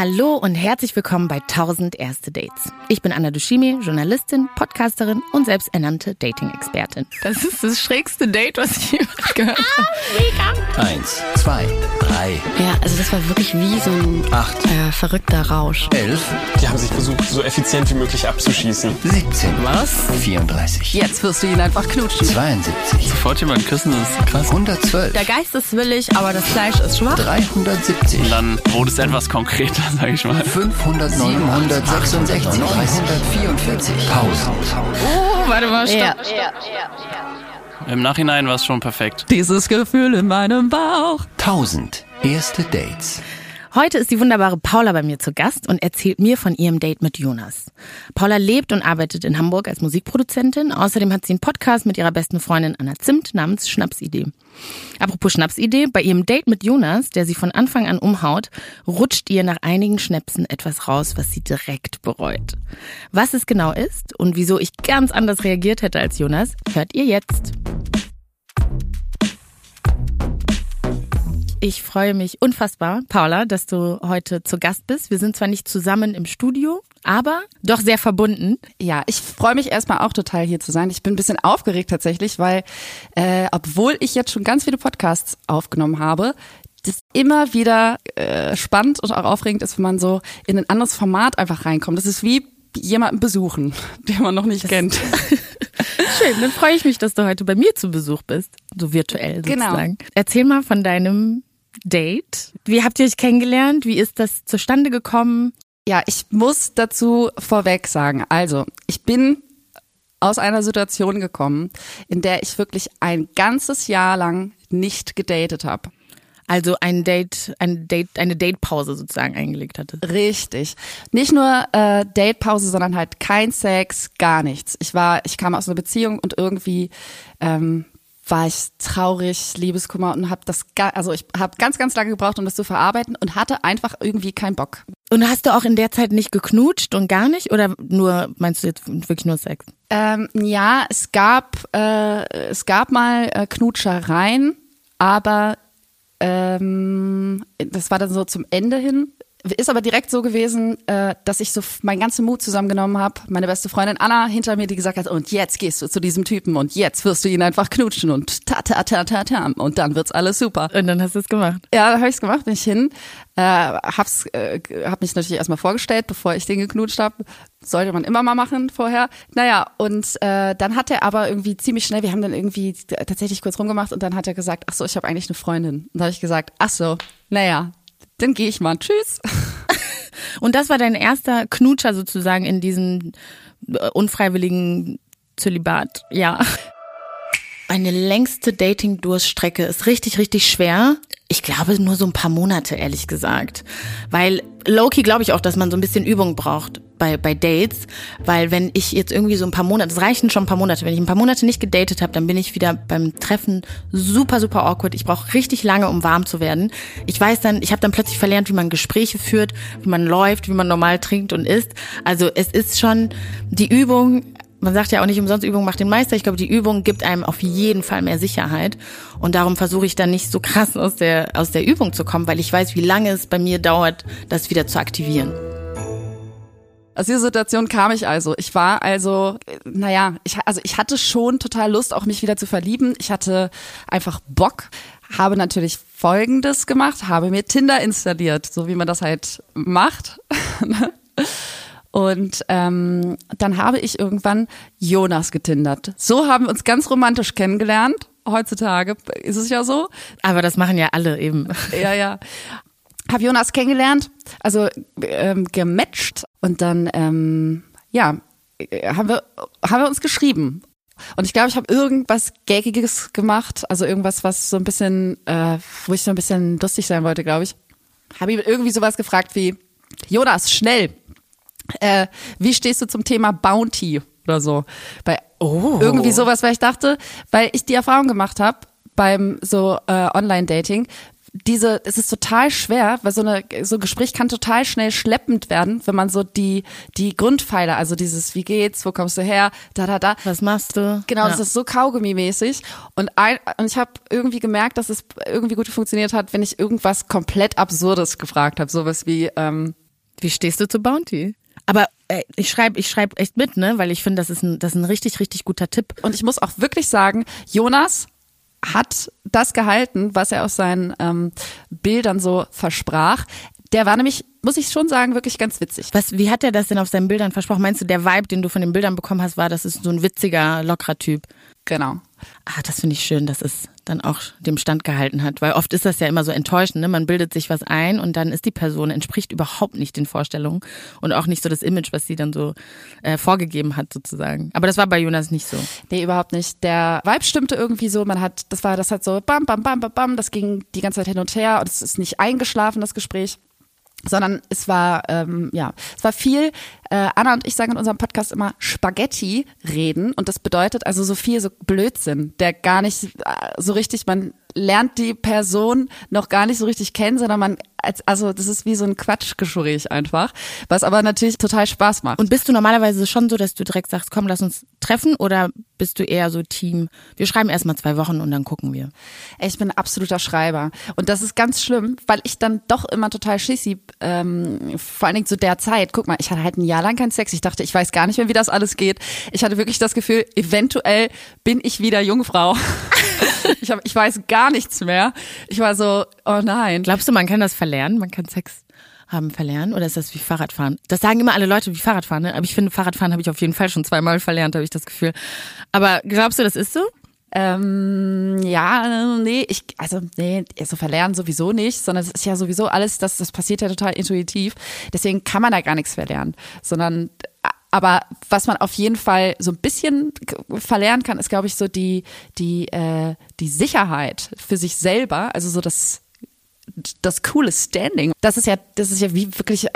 Hallo und herzlich willkommen bei 1000 Erste Dates. Ich bin Anna Dushimi, Journalistin, Podcasterin und selbsternannte Dating-Expertin. Das ist das schrägste Date, was ich jemals gehört habe. Eins, zwei, drei, Ja, also das war wirklich wie so ein acht, äh, verrückter Rausch. elf, Die haben sich versucht, so effizient wie möglich abzuschießen. 17, Was? 34, Jetzt wirst du ihn einfach knutschen. 72, Sofort jemanden küssen, das ist krass. 112, Der Geist ist willig, aber das Fleisch ist schwach. 370, Und dann wurde es etwas konkreter, sag ich mal. 500, 766, 344, Pause. Oh, warte mal, stopp. Ja. Im Nachhinein war es schon perfekt. Dieses Gefühl in meinem Bauch. 1000 erste Dates. Heute ist die wunderbare Paula bei mir zu Gast und erzählt mir von ihrem Date mit Jonas. Paula lebt und arbeitet in Hamburg als Musikproduzentin. Außerdem hat sie einen Podcast mit ihrer besten Freundin Anna Zimt namens Schnapsidee. Apropos Schnapsidee, bei ihrem Date mit Jonas, der sie von Anfang an umhaut, rutscht ihr nach einigen Schnäpsen etwas raus, was sie direkt bereut. Was es genau ist und wieso ich ganz anders reagiert hätte als Jonas, hört ihr jetzt. Ich freue mich unfassbar, Paula, dass du heute zu Gast bist. Wir sind zwar nicht zusammen im Studio, aber doch sehr verbunden. Ja, ich freue mich erstmal auch total hier zu sein. Ich bin ein bisschen aufgeregt tatsächlich, weil äh, obwohl ich jetzt schon ganz viele Podcasts aufgenommen habe, das immer wieder äh, spannend und auch aufregend ist, wenn man so in ein anderes Format einfach reinkommt. Das ist wie jemanden besuchen, den man noch nicht kennt. Schön, dann freue ich mich, dass du heute bei mir zu Besuch bist, so virtuell Genau. sozusagen. Erzähl mal von deinem Date. Wie habt ihr euch kennengelernt? Wie ist das zustande gekommen? Ja, ich muss dazu vorweg sagen, also ich bin aus einer Situation gekommen, in der ich wirklich ein ganzes Jahr lang nicht gedatet habe. Also ein Date, ein Date, eine Datepause sozusagen eingelegt hatte. Richtig. Nicht nur äh, Datepause, sondern halt kein Sex, gar nichts. Ich war, ich kam aus einer Beziehung und irgendwie ähm, war ich traurig, Liebeskummer und habe das, also ich habe ganz, ganz lange gebraucht, um das zu verarbeiten und hatte einfach irgendwie keinen Bock. Und hast du auch in der Zeit nicht geknutscht und gar nicht? Oder nur, meinst du jetzt wirklich nur Sex? Ähm, ja, es gab, äh, es gab mal äh, Knutschereien, aber ähm, das war dann so zum Ende hin. Ist aber direkt so gewesen, äh, dass ich so meinen ganzen Mut zusammengenommen habe. Meine beste Freundin Anna hinter mir, die gesagt hat, und jetzt gehst du zu diesem Typen und jetzt wirst du ihn einfach knutschen und ta ta ta ta ta und dann wird's alles super. Und dann hast du es gemacht. Ja, da habe ich's gemacht, bin ich hin, äh, hab's, äh, hab mich natürlich erstmal vorgestellt, bevor ich den geknutscht habe. Sollte man immer mal machen vorher. Naja, und äh, dann hat er aber irgendwie ziemlich schnell, wir haben dann irgendwie tatsächlich kurz rumgemacht und dann hat er gesagt, ach so, ich habe eigentlich eine Freundin. Und da habe ich gesagt, ach so, naja, dann gehe ich mal. Tschüss. Und das war dein erster Knutscher sozusagen in diesem äh, unfreiwilligen Zölibat. Ja. Eine längste Dating-Durststrecke ist richtig, richtig schwer. Ich glaube nur so ein paar Monate, ehrlich gesagt. Weil Loki glaube ich auch, dass man so ein bisschen Übung braucht bei, bei Dates. Weil wenn ich jetzt irgendwie so ein paar Monate, es reichen schon ein paar Monate, wenn ich ein paar Monate nicht gedatet habe, dann bin ich wieder beim Treffen super, super awkward. Ich brauche richtig lange, um warm zu werden. Ich weiß dann, ich habe dann plötzlich verlernt, wie man Gespräche führt, wie man läuft, wie man normal trinkt und isst. Also es ist schon die Übung, man sagt ja auch nicht umsonst, Übung macht den Meister. Ich glaube, die Übung gibt einem auf jeden Fall mehr Sicherheit. Und darum versuche ich dann nicht so krass aus der, aus der Übung zu kommen, weil ich weiß, wie lange es bei mir dauert, das wieder zu aktivieren. Aus dieser Situation kam ich also. Ich war also, naja, ich, also ich hatte schon total Lust, auch mich wieder zu verlieben. Ich hatte einfach Bock, habe natürlich Folgendes gemacht, habe mir Tinder installiert, so wie man das halt macht. Und ähm, dann habe ich irgendwann Jonas getindert. So haben wir uns ganz romantisch kennengelernt. Heutzutage ist es ja so. Aber das machen ja alle eben. Ja, ja. Hab Jonas kennengelernt, also ähm, gematcht und dann, ähm, ja, äh, haben wir, haben wir uns geschrieben. Und ich glaube, ich habe irgendwas Gaggiges gemacht, also irgendwas, was so ein bisschen, äh, wo ich so ein bisschen lustig sein wollte, glaube ich. Habe ihm irgendwie sowas gefragt wie, Jonas, schnell, äh, wie stehst du zum Thema Bounty oder so? Bei Oh. irgendwie sowas, weil ich dachte, weil ich die Erfahrung gemacht habe beim so äh, Online-Dating, diese, es ist total schwer, weil so eine so ein Gespräch kann total schnell schleppend werden, wenn man so die die Grundpfeiler, also dieses wie geht's, wo kommst du her, da da da, Was machst du? Genau, ja. das ist so Kaugummi-mäßig. Und, ein, und ich habe irgendwie gemerkt, dass es irgendwie gut funktioniert hat, wenn ich irgendwas komplett Absurdes gefragt habe. Sowas wie, ähm, Wie stehst du zu Bounty? Aber äh, ich schreibe ich schreib echt mit, ne? Weil ich finde, das ist ein, das ist ein richtig, richtig guter Tipp. Und ich muss auch wirklich sagen, Jonas hat das gehalten, was er aus seinen ähm, Bildern so versprach. Der war nämlich, muss ich schon sagen, wirklich ganz witzig. Was, wie hat er das denn auf seinen Bildern versprochen? Meinst du, der Vibe, den du von den Bildern bekommen hast, war, das ist so ein witziger, lockerer Typ? Genau. Ah, das finde ich schön, dass es dann auch dem Stand gehalten hat, weil oft ist das ja immer so enttäuschend, ne? Man bildet sich was ein und dann ist die Person entspricht überhaupt nicht den Vorstellungen und auch nicht so das Image, was sie dann so äh, vorgegeben hat sozusagen. Aber das war bei Jonas nicht so. Nee, überhaupt nicht. Der Vibe stimmte irgendwie so, man hat, das war, das hat so bam, bam, bam, bam, bam, das ging die ganze Zeit hin und her und es ist nicht eingeschlafen, das Gespräch sondern es war ähm, ja es war viel äh, Anna und ich sagen in unserem Podcast immer Spaghetti reden und das bedeutet also so viel so Blödsinn der gar nicht äh, so richtig man lernt die Person noch gar nicht so richtig kennen sondern man als, also das ist wie so ein Quatschgespräch einfach was aber natürlich total Spaß macht Und bist du normalerweise schon so, dass du direkt sagst, komm, lass uns treffen oder bist du eher so Team, wir schreiben erstmal zwei Wochen und dann gucken wir? Ich bin ein absoluter Schreiber. Und das ist ganz schlimm, weil ich dann doch immer total schissi, ähm, vor allen Dingen zu der Zeit. Guck mal, ich hatte halt ein Jahr lang keinen Sex. Ich dachte, ich weiß gar nicht mehr, wie das alles geht. Ich hatte wirklich das Gefühl, eventuell bin ich wieder Jungfrau. ich, hab, ich weiß gar nichts mehr. Ich war so, oh nein. Glaubst du, man kann das verlernen? Man kann Sex haben verlernen oder ist das wie Fahrradfahren? Das sagen immer alle Leute wie Fahrradfahren, ne? aber ich finde, Fahrradfahren habe ich auf jeden Fall schon zweimal verlernt, habe ich das Gefühl. Aber glaubst du, das ist so? Ähm, ja, nee, ich, also, nee, so verlernen sowieso nicht, sondern es ist ja sowieso alles, das, das passiert ja total intuitiv. Deswegen kann man da gar nichts verlernen, sondern, aber was man auf jeden Fall so ein bisschen verlernen kann, ist, glaube ich, so die, die, äh, die Sicherheit für sich selber, also so das, das coole Standing. Das ist ja, das ist ja wie wirklich,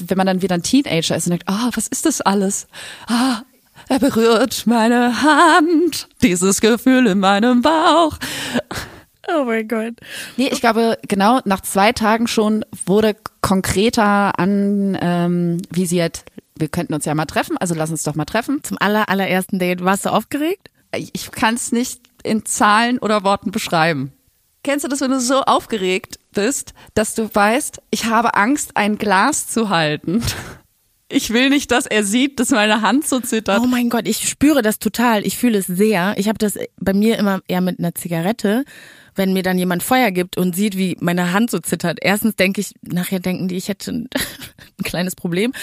wenn man dann wieder ein Teenager ist und denkt, ah, was ist das alles? Ah, er berührt meine Hand, dieses Gefühl in meinem Bauch. Oh mein Gott. Nee, ich glaube, genau nach zwei Tagen schon wurde konkreter anvisiert, wir könnten uns ja mal treffen, also lass uns doch mal treffen. Zum aller, allerersten Date, warst du aufgeregt? Ich kann es nicht in Zahlen oder Worten beschreiben. Kennst du das, wenn du so aufgeregt bist, dass du weißt, ich habe Angst, ein Glas zu halten? Ich will nicht, dass er sieht, dass meine Hand so zittert. Oh mein Gott, ich spüre das total. Ich fühle es sehr. Ich habe das bei mir immer eher mit einer Zigarette, wenn mir dann jemand Feuer gibt und sieht, wie meine Hand so zittert. Erstens denke ich, nachher denken die, ich hätte ein, ein kleines Problem.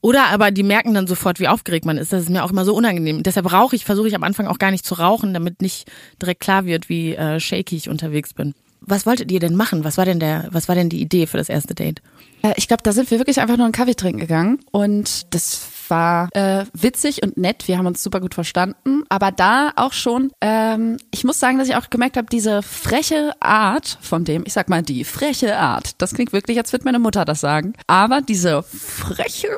Oder aber die merken dann sofort, wie aufgeregt man ist. Das ist mir auch immer so unangenehm. Deshalb rauche ich, versuche ich am Anfang auch gar nicht zu rauchen, damit nicht direkt klar wird, wie äh, shaky ich unterwegs bin. Was wolltet ihr denn machen? Was war denn der, was war denn die Idee für das erste Date? Äh, Ich glaube, da sind wir wirklich einfach nur einen Kaffee trinken gegangen und das war äh, witzig und nett. Wir haben uns super gut verstanden, aber da auch schon. Ähm, ich muss sagen, dass ich auch gemerkt habe, diese freche Art von dem, ich sag mal die freche Art. Das klingt wirklich, als würde meine Mutter das sagen. Aber diese freche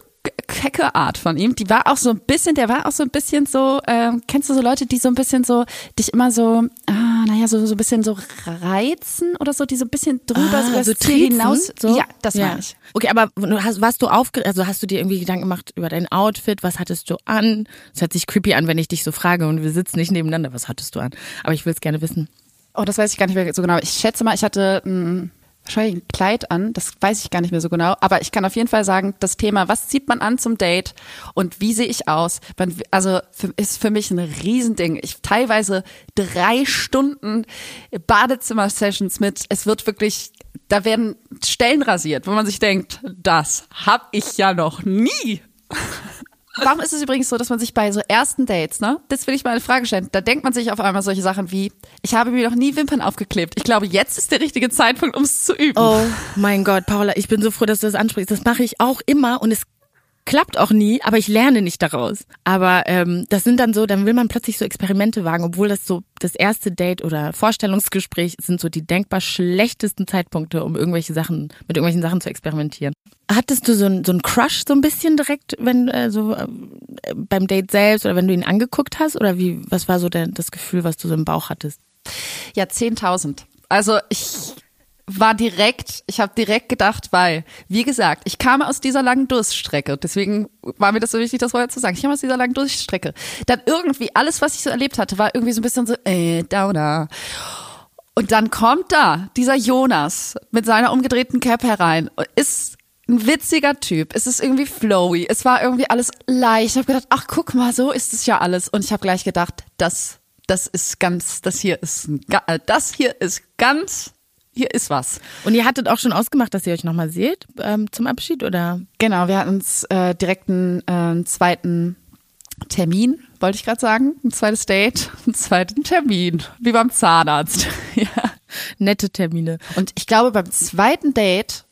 kecke Art von ihm, die war auch so ein bisschen, der war auch so ein bisschen so, ähm, kennst du so Leute, die so ein bisschen so, dich immer so, ah, naja, so, so ein bisschen so reizen oder so, die so ein bisschen drüber Ah, so das Ziel triezen, hinaus. so? Ja, das meine ich. Okay, aber hast, warst du aufge, also hast du dir irgendwie Gedanken gemacht über dein Outfit? Was hattest du an? Es hört sich creepy an, wenn ich dich so frage und wir sitzen nicht nebeneinander. Was hattest du an? Aber ich will es gerne wissen. Oh, das weiß ich gar nicht mehr so genau. Ich schätze mal, ich hatte ein, wahrscheinlich ein Kleid an. Das weiß ich gar nicht mehr so genau. Aber ich kann auf jeden Fall sagen, das Thema, was zieht man an zum Date und wie sehe ich aus? Man, also für, ist für mich ein Riesending. Ich teilweise drei Stunden Badezimmer-Sessions mit. Es wird wirklich, da werden Stellen rasiert, wo man sich denkt, das hab ich ja noch nie. Warum ist es übrigens so, dass man sich bei so ersten Dates, ne? Das will ich mal eine Frage stellen. Da denkt man sich auf einmal solche Sachen wie, ich habe mir noch nie Wimpern aufgeklebt. Ich glaube, jetzt ist der richtige Zeitpunkt, um es zu üben. Oh mein Gott, Paula, ich bin so froh, dass du das ansprichst. Das mache ich auch immer und es klappt auch nie, aber ich lerne nicht daraus. Aber ähm, das sind dann so, dann will man plötzlich so Experimente wagen, obwohl das so das erste Date oder Vorstellungsgespräch sind so die denkbar schlechtesten Zeitpunkte, um irgendwelche Sachen mit irgendwelchen Sachen zu experimentieren. Hattest du so ein so ein Crush so ein bisschen direkt, wenn äh, so äh, beim Date selbst oder wenn du ihn angeguckt hast oder wie? Was war so der, das Gefühl, was du so im Bauch hattest? Ja, 10.000. Also ich war direkt, ich habe direkt gedacht, weil, wie gesagt, ich kam aus dieser langen Durststrecke. Deswegen war mir das so wichtig, das vorher zu sagen. Ich kam aus dieser langen Durststrecke. Dann irgendwie, alles, was ich so erlebt hatte, war irgendwie so ein bisschen so, äh, Downer. Und dann kommt da dieser Jonas mit seiner umgedrehten Cap herein und ist ein witziger Typ. Es ist irgendwie flowy. Es war irgendwie alles leicht. Ich habe gedacht, ach guck mal, so ist es ja alles. Und ich habe gleich gedacht, das, das ist ganz, das hier ist, äh, das hier ist ganz, hier ist was. Und ihr hattet auch schon ausgemacht, dass ihr euch nochmal seht ähm, zum Abschied, oder? Genau, wir hatten uns äh, direkt einen, äh, zweiten Termin, wollte ich gerade sagen, ein zweites Date, einen zweiten Termin, wie beim Zahnarzt. ja. Nette Termine. Und ich glaube, beim zweiten Date,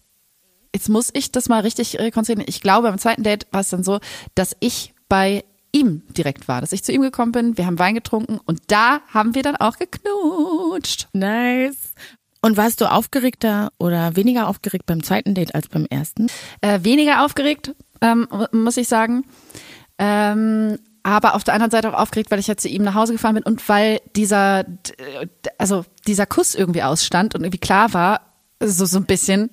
jetzt muss ich das mal richtig rekonstruieren, ich glaube, beim zweiten Date war es dann so, dass ich bei ihm direkt war, dass ich zu ihm gekommen bin, wir haben Wein getrunken und da haben wir dann auch geknutscht. Nice. Und warst du aufgeregter oder weniger aufgeregt beim zweiten Date als beim ersten? Äh, weniger aufgeregt, ähm, muss ich sagen. Ähm, aber auf der anderen Seite auch aufgeregt, weil ich ja zu ihm nach Hause gefahren bin und weil dieser, also dieser Kuss irgendwie ausstand und irgendwie klar war, so, so ein bisschen,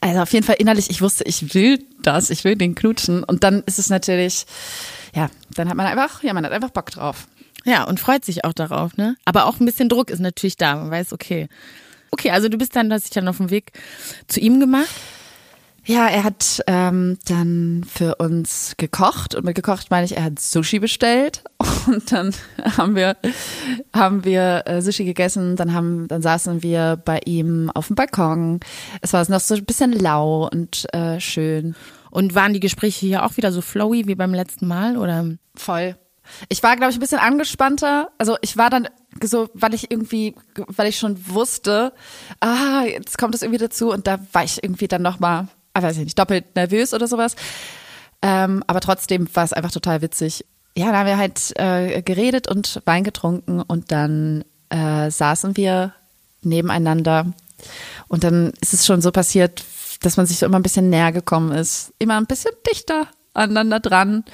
also auf jeden Fall innerlich, ich wusste, ich will das, ich will den knutschen und dann ist es natürlich, ja, dann hat man einfach, ja, man hat einfach Bock drauf. Ja, und freut sich auch darauf, ne? Aber auch ein bisschen Druck ist natürlich da. Man weiß, okay. Okay, also du bist dann, du hast dich dann auf dem Weg zu ihm gemacht. Ja, er hat ähm, dann für uns gekocht und mit gekocht meine ich, er hat Sushi bestellt und dann haben wir haben wir äh, Sushi gegessen, dann haben dann saßen wir bei ihm auf dem Balkon. Es war noch so ein bisschen lau und äh, schön, Und waren die Gespräche hier auch wieder so flowy wie beim letzten Mal, oder? voll. Ich war glaube ich ein bisschen angespannter, also ich war dann so, weil ich irgendwie, weil ich schon wusste, ah, jetzt kommt es irgendwie dazu und da war ich irgendwie dann noch mal, ah, weiß ich nicht, doppelt nervös oder sowas. Ähm, aber trotzdem war es einfach total witzig. Ja, da haben wir halt äh, geredet und Wein getrunken und dann äh, saßen wir nebeneinander und dann ist es schon so passiert, dass man sich so immer ein bisschen näher gekommen ist, immer ein bisschen dichter aneinander dran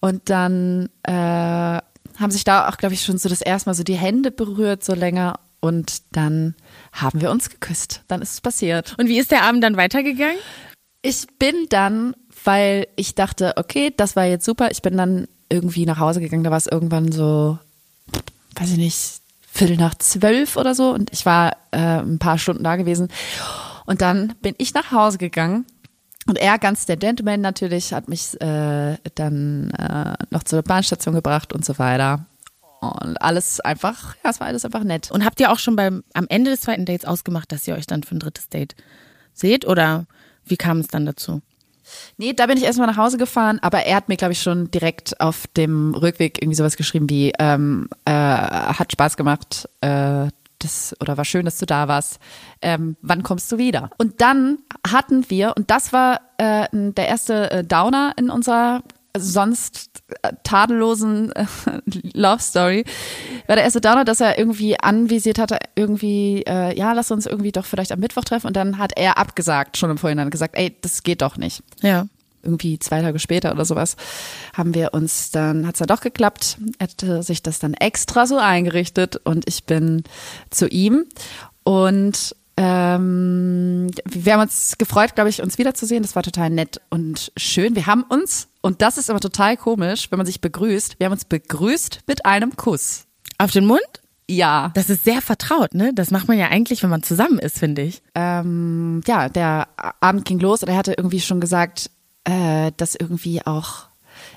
und dann äh, haben sich da auch, glaube ich, schon so das erste Mal so die Hände berührt, so länger und dann haben wir uns geküsst. Dann ist es passiert. Und wie ist der Abend dann weitergegangen? Ich bin dann, weil ich dachte, okay, das war jetzt super. Ich bin dann irgendwie nach Hause gegangen. Da war es irgendwann so, weiß ich nicht, Viertel nach zwölf oder so. Und ich war äh, ein paar Stunden da gewesen. Und dann bin ich nach Hause gegangen. Und er, ganz der Gentleman natürlich, hat mich äh, dann äh, noch zur Bahnstation gebracht und so weiter. Und alles einfach, ja, es war alles einfach nett. Und habt ihr auch schon beim, am Ende des zweiten Dates ausgemacht, dass ihr euch dann für ein drittes Date seht? Oder wie kam es dann dazu? Nee, da bin ich erstmal nach Hause gefahren, aber er hat mir, glaube ich, schon direkt auf dem Rückweg irgendwie sowas geschrieben wie, ähm, äh, hat Spaß gemacht, äh, das, oder war schön, dass du da warst. Ähm, wann kommst du wieder? Und dann hatten wir, und das war äh, der erste äh, Downer in unserer sonst äh, tadellosen äh, Love Story, war der erste Downer, dass er irgendwie anvisiert hatte, irgendwie, äh, ja, lass uns irgendwie doch vielleicht am Mittwoch treffen. Und dann hat er abgesagt, schon im Vorhinein gesagt, ey, das geht doch nicht Ja. Irgendwie zwei Tage später oder sowas, haben wir uns dann, hat's dann doch geklappt, er hatte sich das dann extra so eingerichtet und ich bin zu ihm und ähm, wir haben uns gefreut, glaube ich, uns wiederzusehen. Das war total nett und schön. Wir haben uns, und das ist immer total komisch, wenn man sich begrüßt, wir haben uns begrüßt mit einem Kuss. Auf den Mund? Ja. Das ist sehr vertraut, ne? Das macht man ja eigentlich, wenn man zusammen ist, finde ich. ähm, ja, der Abend ging los und er hatte irgendwie schon gesagt, äh, dass irgendwie auch,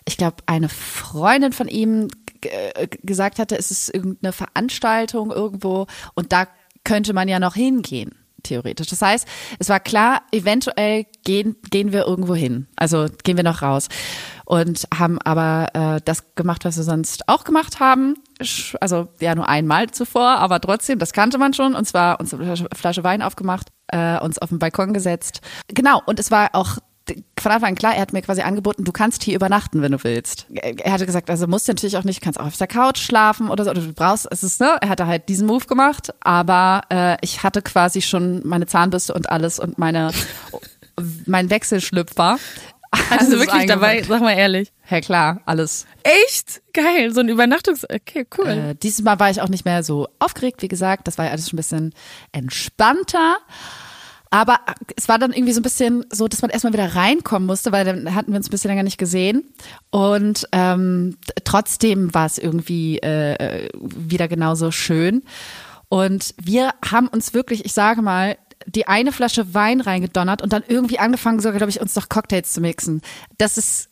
ich glaube, eine Freundin von ihm äh, gesagt hatte, es ist irgendeine Veranstaltung irgendwo und da könnte man ja noch hingehen, theoretisch. Das heißt, es war klar, eventuell gehen, gehen wir irgendwo hin. Also gehen wir noch raus. Und haben aber äh, das gemacht, was wir sonst auch gemacht haben. Also ja, nur einmal zuvor, aber trotzdem, das kannte man schon. Und zwar uns eine Flasche, Flasche Wein aufgemacht, äh, uns auf den Balkon gesetzt. Genau, und es war auch von Anfang an klar, er hat mir quasi angeboten, du kannst hier übernachten, wenn du willst. Er hatte gesagt, also musst du natürlich auch nicht, kannst auch auf der Couch schlafen oder so, oder du brauchst, es ist, ne, er hatte halt diesen Move gemacht, aber äh, ich hatte quasi schon meine Zahnbürste und alles und meine, mein Wechselschlüpfer. Alles wirklich dabei? Sag mal ehrlich. Ja klar, alles. Echt? Geil. So ein Übernachtungs... Okay, cool. Äh, dieses Mal war ich auch nicht mehr so aufgeregt, wie gesagt. Das war ja alles schon ein bisschen entspannter. Aber es war dann irgendwie so ein bisschen so, dass man erstmal wieder reinkommen musste, weil dann hatten wir uns ein bisschen länger nicht gesehen. Und ähm, trotzdem war es irgendwie äh, wieder genauso schön. Und wir haben uns wirklich, ich sage mal, die eine Flasche Wein reingedonnert und dann irgendwie angefangen, sogar, glaube ich, uns noch Cocktails zu mixen. Das ist,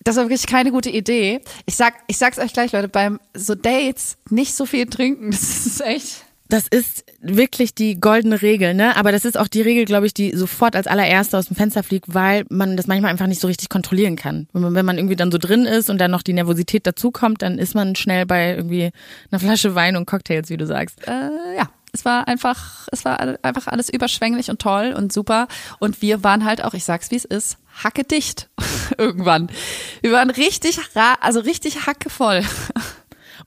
das war wirklich keine gute Idee. Ich sag, ich sag's euch gleich, Leute, beim so Dates nicht so viel trinken, das ist echt. Das ist wirklich die goldene Regel, ne? Aber das ist auch die Regel, glaube ich, die sofort als allererste aus dem Fenster fliegt, weil man das manchmal einfach nicht so richtig kontrollieren kann. Wenn man, wenn man irgendwie dann so drin ist und dann noch die Nervosität dazukommt, dann ist man schnell bei irgendwie einer Flasche Wein und Cocktails, wie du sagst. Äh, ja. Es war einfach, es war einfach alles überschwänglich und toll und super. Und wir waren halt auch, ich sag's wie es ist, hacke dicht irgendwann. Wir waren richtig, also richtig hackevoll.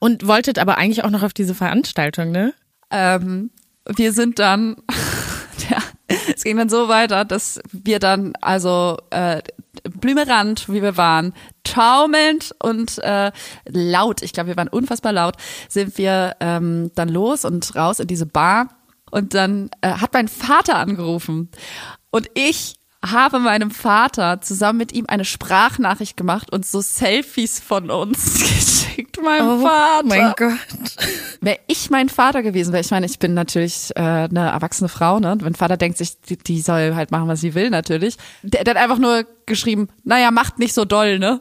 Und wolltet aber eigentlich auch noch auf diese Veranstaltung, ne? Ähm, wir sind dann, ja, es ging dann so weiter, dass wir dann also äh, blümerant, wie wir waren, taumelnd und äh, laut, ich glaube, wir waren unfassbar laut, sind wir ähm, dann los und raus in diese Bar. Und dann äh, hat mein Vater angerufen. Und ich habe meinem Vater zusammen mit ihm eine Sprachnachricht gemacht und so Selfies von uns geschickt, meinem Vater. Oh mein Gott. Wäre ich mein Vater gewesen wäre, ich meine, ich bin natürlich äh, eine erwachsene Frau, ne? Und mein Vater denkt sich, die, die soll halt machen, was sie will, natürlich. Der, der hat einfach nur geschrieben, naja, macht nicht so doll, ne?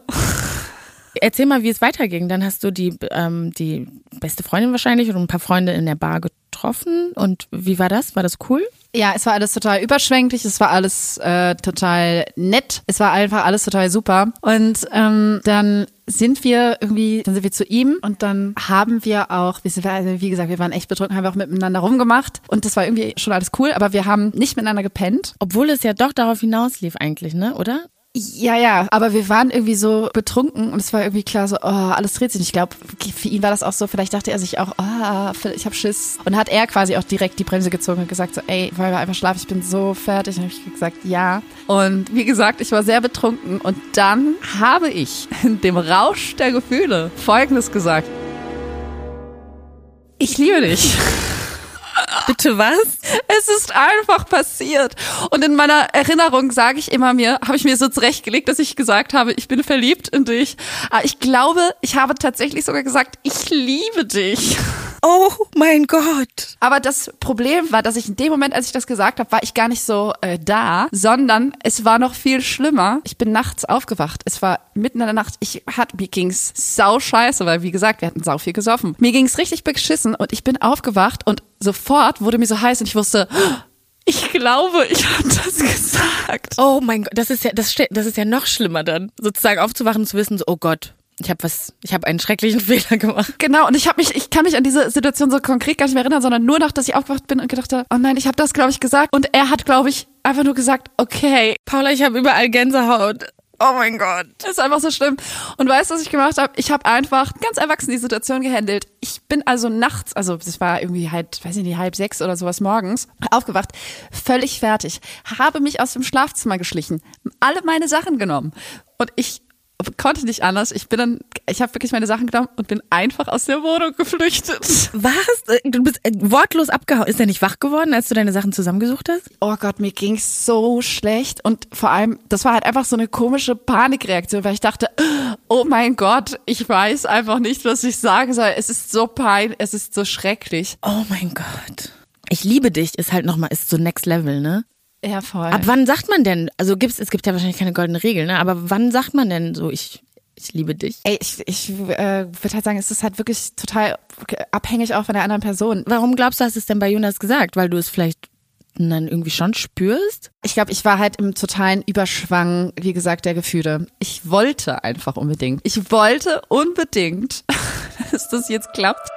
Erzähl mal, wie es weiterging. Dann hast du die, ähm, die beste Freundin wahrscheinlich und ein paar Freunde in der Bar getroffen. Und wie war das? War das cool? Ja, es war alles total überschwänglich, es war alles äh, total nett, es war einfach alles total super. Und ähm, dann sind wir irgendwie, dann sind wir zu ihm und dann haben wir auch, wie, also wie gesagt, wir waren echt betrunken, haben wir auch miteinander rumgemacht und das war irgendwie schon alles cool, aber wir haben nicht miteinander gepennt. Obwohl es ja doch darauf hinauslief eigentlich, ne? Oder? Ja, ja, aber wir waren irgendwie so betrunken und es war irgendwie klar so, oh, alles dreht sich. Ich glaube, für ihn war das auch so, vielleicht dachte er sich auch, oh, ich habe Schiss. Und hat er quasi auch direkt die Bremse gezogen und gesagt so, ey, wollen wir einfach schlafen, ich bin so fertig. Und habe ich gesagt, ja. Und wie gesagt, ich war sehr betrunken und dann habe ich in dem Rausch der Gefühle Folgendes gesagt. Ich liebe dich. Bitte was? Es ist einfach passiert. Und in meiner Erinnerung sage ich immer mir, habe ich mir so zurechtgelegt, dass ich gesagt habe, ich bin verliebt in dich. Aber ich glaube, ich habe tatsächlich sogar gesagt, ich liebe dich. Oh mein Gott. Aber das Problem war, dass ich in dem Moment, als ich das gesagt habe, war ich gar nicht so äh, da, sondern es war noch viel schlimmer. Ich bin nachts aufgewacht. Es war mitten in der Nacht. Ich hat mir ging's sau scheiße, weil wie gesagt, wir hatten sau viel gesoffen. Mir ging's richtig beschissen und ich bin aufgewacht und sofort wurde mir so heiß und ich wusste, ich glaube, ich habe das gesagt. Oh mein Gott, das ist ja das, das ist ja noch schlimmer dann, sozusagen aufzuwachen und zu wissen, so, oh Gott, ich habe was, ich habe einen schrecklichen Fehler gemacht. Genau, und ich habe mich, ich kann mich an diese Situation so konkret gar nicht mehr erinnern, sondern nur noch, dass ich aufgewacht bin und gedacht habe, oh nein, ich habe das, glaube ich, gesagt. Und er hat, glaube ich, einfach nur gesagt, okay. Paula, ich habe überall Gänsehaut. Oh mein Gott. Das ist einfach so schlimm. Und weißt du, was ich gemacht habe? Ich habe einfach ganz erwachsen die Situation gehandelt. Ich bin also nachts, also es war irgendwie halt, weiß ich nicht, halb sechs oder sowas morgens, aufgewacht, völlig fertig, habe mich aus dem Schlafzimmer geschlichen, alle meine Sachen genommen. Und ich konnte nicht anders. Ich bin dann, ich habe wirklich meine Sachen genommen und bin einfach aus der Wohnung geflüchtet. Was? Du bist äh, wortlos abgehauen. Ist er nicht wach geworden, als du deine Sachen zusammengesucht hast? Oh Gott, mir ging's so schlecht und vor allem, das war halt einfach so eine komische Panikreaktion, weil ich dachte, oh mein Gott, ich weiß einfach nicht, was ich sagen soll. Es ist so pein, es ist so schrecklich. Oh mein Gott. Ich liebe dich ist halt nochmal, ist so next level, ne? Ja, voll. Ab wann sagt man denn, also gibt's, es gibt ja wahrscheinlich keine goldene Regel, ne? Aber wann sagt man denn so, ich, ich liebe dich? Ey, ich, ich äh, würde halt sagen, es ist halt wirklich total abhängig auch von der anderen Person. Warum glaubst du, hast du es denn bei Jonas gesagt? Weil du es vielleicht dann irgendwie schon spürst? Ich glaube, ich war halt im totalen Überschwang, wie gesagt, der Gefühle. Ich wollte einfach unbedingt. Ich wollte unbedingt, dass das jetzt klappt.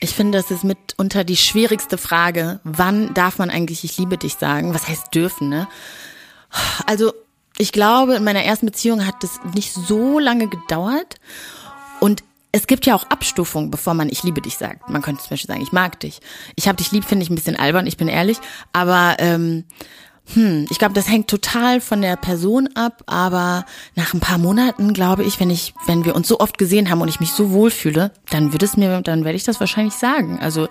Ich finde, das ist mitunter die schwierigste Frage. Wann darf man eigentlich ich liebe dich sagen? Was heißt dürfen, ne? Also, ich glaube, in meiner ersten Beziehung hat es nicht so lange gedauert. Und es gibt ja auch Abstufungen, bevor man ich liebe dich sagt. Man könnte zum Beispiel sagen, ich mag dich. Ich hab dich lieb, finde ich ein bisschen albern, ich bin ehrlich. Aber ähm, hm, ich glaube, das hängt total von der Person ab, aber nach ein paar Monaten glaube ich, wenn ich, wenn wir uns so oft gesehen haben und ich mich so wohlfühle, dann würde es mir, dann werde ich das wahrscheinlich sagen. Also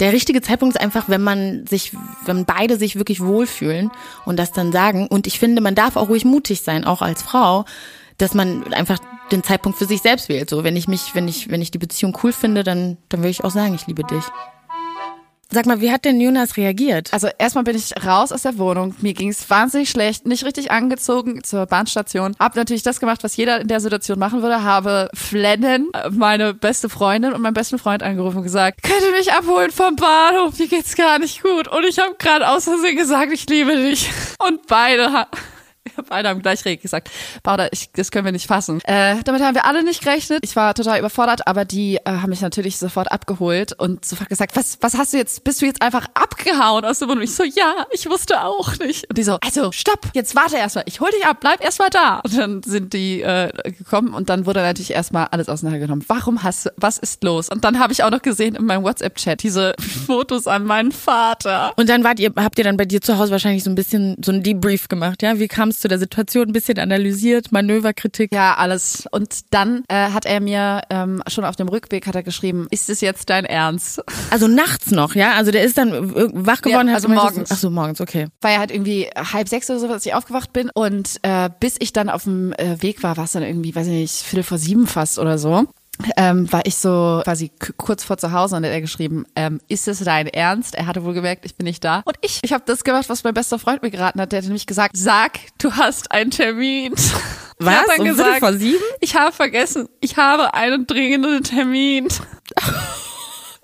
der richtige Zeitpunkt ist einfach, wenn man sich, wenn beide sich wirklich wohlfühlen und das dann sagen. Und ich finde, man darf auch ruhig mutig sein, auch als Frau, dass man einfach den Zeitpunkt für sich selbst wählt. So, wenn ich mich, wenn ich, wenn ich die Beziehung cool finde, dann, dann will ich auch sagen, ich liebe dich. Sag mal, wie hat denn Jonas reagiert? Also erstmal bin ich raus aus der Wohnung. Mir ging es wahnsinnig schlecht, nicht richtig angezogen zur Bahnstation. Hab natürlich das gemacht, was jeder in der Situation machen würde. Habe Flennen, äh, meine beste Freundin und meinen besten Freund angerufen und gesagt, könnt ihr mich abholen vom Bahnhof? Mir geht's gar nicht gut. Und ich habe gerade aus Versehen gesagt, ich liebe dich. Und beide ha- Beide haben gleich reg gesagt, Paula, ich, das können wir nicht fassen. Äh, damit haben wir alle nicht gerechnet. Ich war total überfordert, aber die äh, haben mich natürlich sofort abgeholt und sofort gesagt, was, was hast du jetzt, bist du jetzt einfach abgehauen aus dem? Und ich so, ja, ich wusste auch nicht. Und die so, also stopp, jetzt warte erstmal, ich hol dich ab, bleib erstmal da. Und dann sind die äh, gekommen und dann wurde natürlich erstmal alles auseinandergenommen. Warum hast du, was ist los? Und dann habe ich auch noch gesehen in meinem WhatsApp-Chat diese Fotos an meinen Vater. Und dann wart ihr, habt ihr dann bei dir zu Hause wahrscheinlich so ein bisschen so ein Debrief gemacht, ja? Wie kam es zu der Situation? Ein bisschen analysiert, Manöverkritik. Ja, alles. Und dann äh, hat er mir ähm, schon auf dem Rückweg hat er geschrieben, ist es jetzt dein Ernst? Also nachts noch, ja? Also der ist dann äh, wach geworden. Ja, also morgens. Ach so, morgens, okay. War ja halt irgendwie halb sechs oder so, als ich aufgewacht bin. Und äh, bis ich dann auf dem äh, Weg war, war es dann irgendwie, weiß ich nicht, Viertel vor sieben fast oder so. Ähm, war ich so quasi kurz vor zu Hause und hat er geschrieben, ähm, ist es dein Ernst? Er hatte wohl gemerkt, ich bin nicht da. Und ich, ich habe das gemacht, was mein bester Freund mir geraten hat. Der hat nämlich gesagt, sag, du hast einen Termin. Ich Was? hab dann Um gesagt, vor sieben? Ich habe vergessen, ich habe einen dringenden Termin.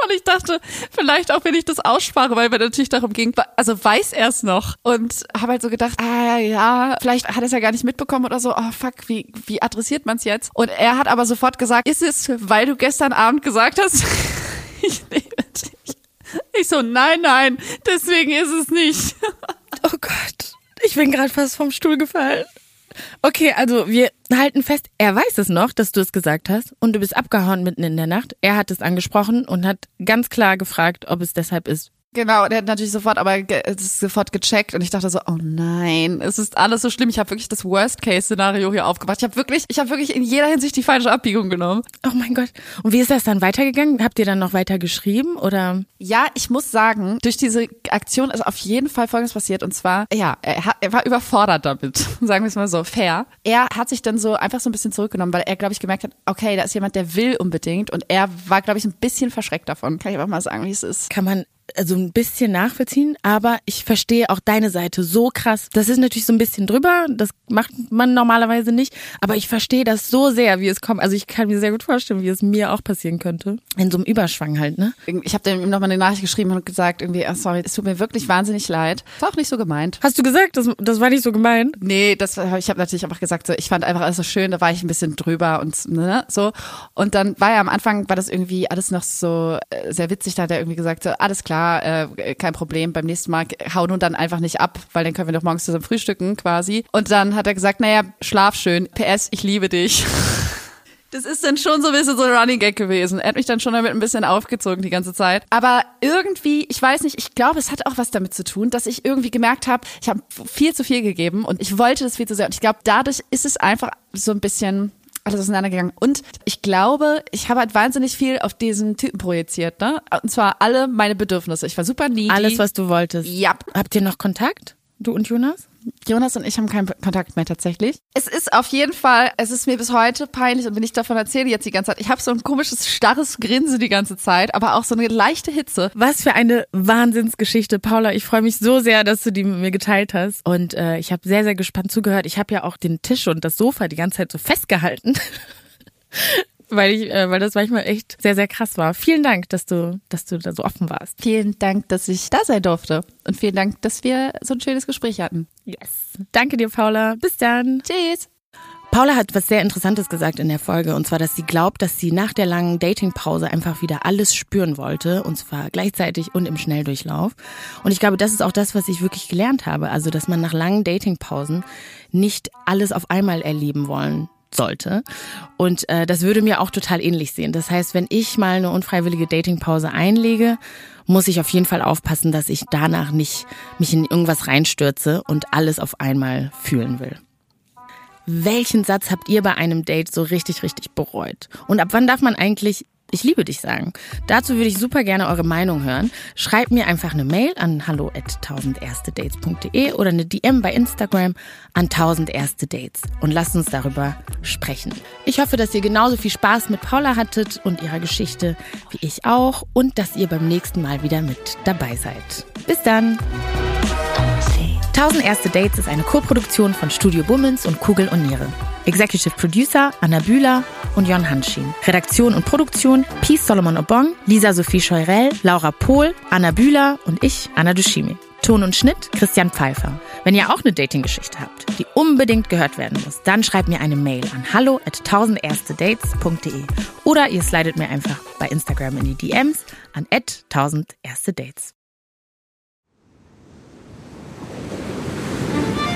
Und ich dachte, vielleicht auch, wenn ich das aussprache, weil mir natürlich darum ging, also weiß er es noch. Und habe halt so gedacht, ah ja, vielleicht hat er es ja gar nicht mitbekommen oder so, oh fuck, wie, wie adressiert man es jetzt? Und er hat aber sofort gesagt, ist es, weil du gestern Abend gesagt hast, ich liebe dich. Ich so, nein, nein, deswegen ist es nicht. Oh Gott, ich bin gerade fast vom Stuhl gefallen. Okay, also wir halten fest, er weiß es noch, dass du es gesagt hast und du bist abgehauen mitten in der Nacht. Er hat es angesprochen und hat ganz klar gefragt, ob es deshalb ist. Genau, der hat natürlich sofort, aber ge es ist sofort gecheckt und ich dachte so, oh nein, es ist alles so schlimm. Ich habe wirklich das Worst-Case-Szenario hier aufgemacht. Ich habe wirklich, ich habe wirklich in jeder Hinsicht die falsche Abbiegung genommen. Oh mein Gott. Und wie ist das dann weitergegangen? Habt ihr dann noch weiter geschrieben oder? Ja, ich muss sagen, durch diese Aktion ist auf jeden Fall Folgendes passiert und zwar, ja, er, hat, er war überfordert damit, sagen wir es mal so, fair. Er hat sich dann so einfach so ein bisschen zurückgenommen, weil er, glaube ich, gemerkt hat, okay, da ist jemand, der will unbedingt und er war, glaube ich, ein bisschen verschreckt davon. Kann ich einfach mal sagen, wie es ist. Kann man also ein bisschen nachvollziehen, aber ich verstehe auch deine Seite so krass. Das ist natürlich so ein bisschen drüber, das macht man normalerweise nicht, aber ich verstehe das so sehr, wie es kommt. Also ich kann mir sehr gut vorstellen, wie es mir auch passieren könnte. In so einem Überschwang halt, ne? Ich habe dann nochmal eine Nachricht geschrieben und gesagt, irgendwie, ah, sorry, es tut mir wirklich wahnsinnig leid. War auch nicht so gemeint. Hast du gesagt, das, das war nicht so gemein? Nee, das ich habe natürlich einfach gesagt, so, ich fand einfach alles so schön, da war ich ein bisschen drüber und ne, so. Und dann war ja am Anfang, war das irgendwie alles noch so äh, sehr witzig, da hat er irgendwie gesagt, so, alles klar, äh, kein Problem, beim nächsten Mal hau nun dann einfach nicht ab, weil dann können wir doch morgens zusammen frühstücken quasi. Und dann hat er gesagt, naja, schlaf schön, PS, ich liebe dich. Das ist dann schon so ein bisschen so ein Running Gag gewesen. Er hat mich dann schon damit ein bisschen aufgezogen die ganze Zeit. Aber irgendwie, ich weiß nicht, ich glaube, es hat auch was damit zu tun, dass ich irgendwie gemerkt habe, ich habe viel zu viel gegeben und ich wollte das viel zu sehr. Und ich glaube, dadurch ist es einfach so ein bisschen alles auseinandergegangen. Und ich glaube, ich habe halt wahnsinnig viel auf diesen Typen projiziert, ne? Und zwar alle meine Bedürfnisse. Ich war super needy. Alles, was du wolltest. Ja. Habt ihr noch Kontakt? Du und Jonas? Jonas und ich haben keinen Kontakt mehr tatsächlich. Es ist auf jeden Fall, es ist mir bis heute peinlich und wenn ich davon erzähle jetzt die ganze Zeit, ich habe so ein komisches, starres Grinsen die ganze Zeit, aber auch so eine leichte Hitze. Was für eine Wahnsinnsgeschichte, Paula. Ich freue mich so sehr, dass du die mit mir geteilt hast. Und äh, ich habe sehr, sehr gespannt zugehört. Ich habe ja auch den Tisch und das Sofa die ganze Zeit so festgehalten. weil ich, äh, weil das manchmal echt sehr, sehr krass war. Vielen Dank, dass du, dass du da so offen warst. Vielen Dank, dass ich da sein durfte und vielen Dank, dass wir so ein schönes Gespräch hatten. Yes. Danke dir, Paula. Bis dann. Tschüss. Paula hat was sehr Interessantes gesagt in der Folge, und zwar, dass sie glaubt, dass sie nach der langen Datingpause einfach wieder alles spüren wollte, und zwar gleichzeitig und im Schnelldurchlauf. Und ich glaube, das ist auch das, was ich wirklich gelernt habe, also dass man nach langen Datingpausen nicht alles auf einmal erleben wollen sollte. Und äh, das würde mir auch total ähnlich sehen. Das heißt, wenn ich mal eine unfreiwillige Datingpause einlege, muss ich auf jeden Fall aufpassen, dass ich danach nicht mich in irgendwas reinstürze und alles auf einmal fühlen will. Welchen Satz habt ihr bei einem Date so richtig, richtig bereut? Und ab wann darf man eigentlich ich liebe dich sagen. Dazu würde ich super gerne eure Meinung hören. Schreibt mir einfach eine Mail an hallo at 1000erstedates.de oder eine DM bei Instagram an 1000 erste Dates und lasst uns darüber sprechen. Ich hoffe, dass ihr genauso viel Spaß mit Paula hattet und ihrer Geschichte wie ich auch und dass ihr beim nächsten Mal wieder mit dabei seid. Bis dann! 1000 Erste Dates ist eine Koproduktion von Studio Bummens und Kugel und Niere. Executive Producer Anna Bühler und Jon Hanschin. Redaktion und Produktion Peace Solomon Obong, Lisa Sophie Scheurell, Laura Pohl, Anna Bühler und ich, Anna Dushimi. Ton und Schnitt Christian Pfeiffer. Wenn ihr auch eine Dating-Geschichte habt, die unbedingt gehört werden muss, dann schreibt mir eine Mail an hallo at 1000erstedates.de oder ihr slidet mir einfach bei Instagram in die DMs an at 1000erstedates.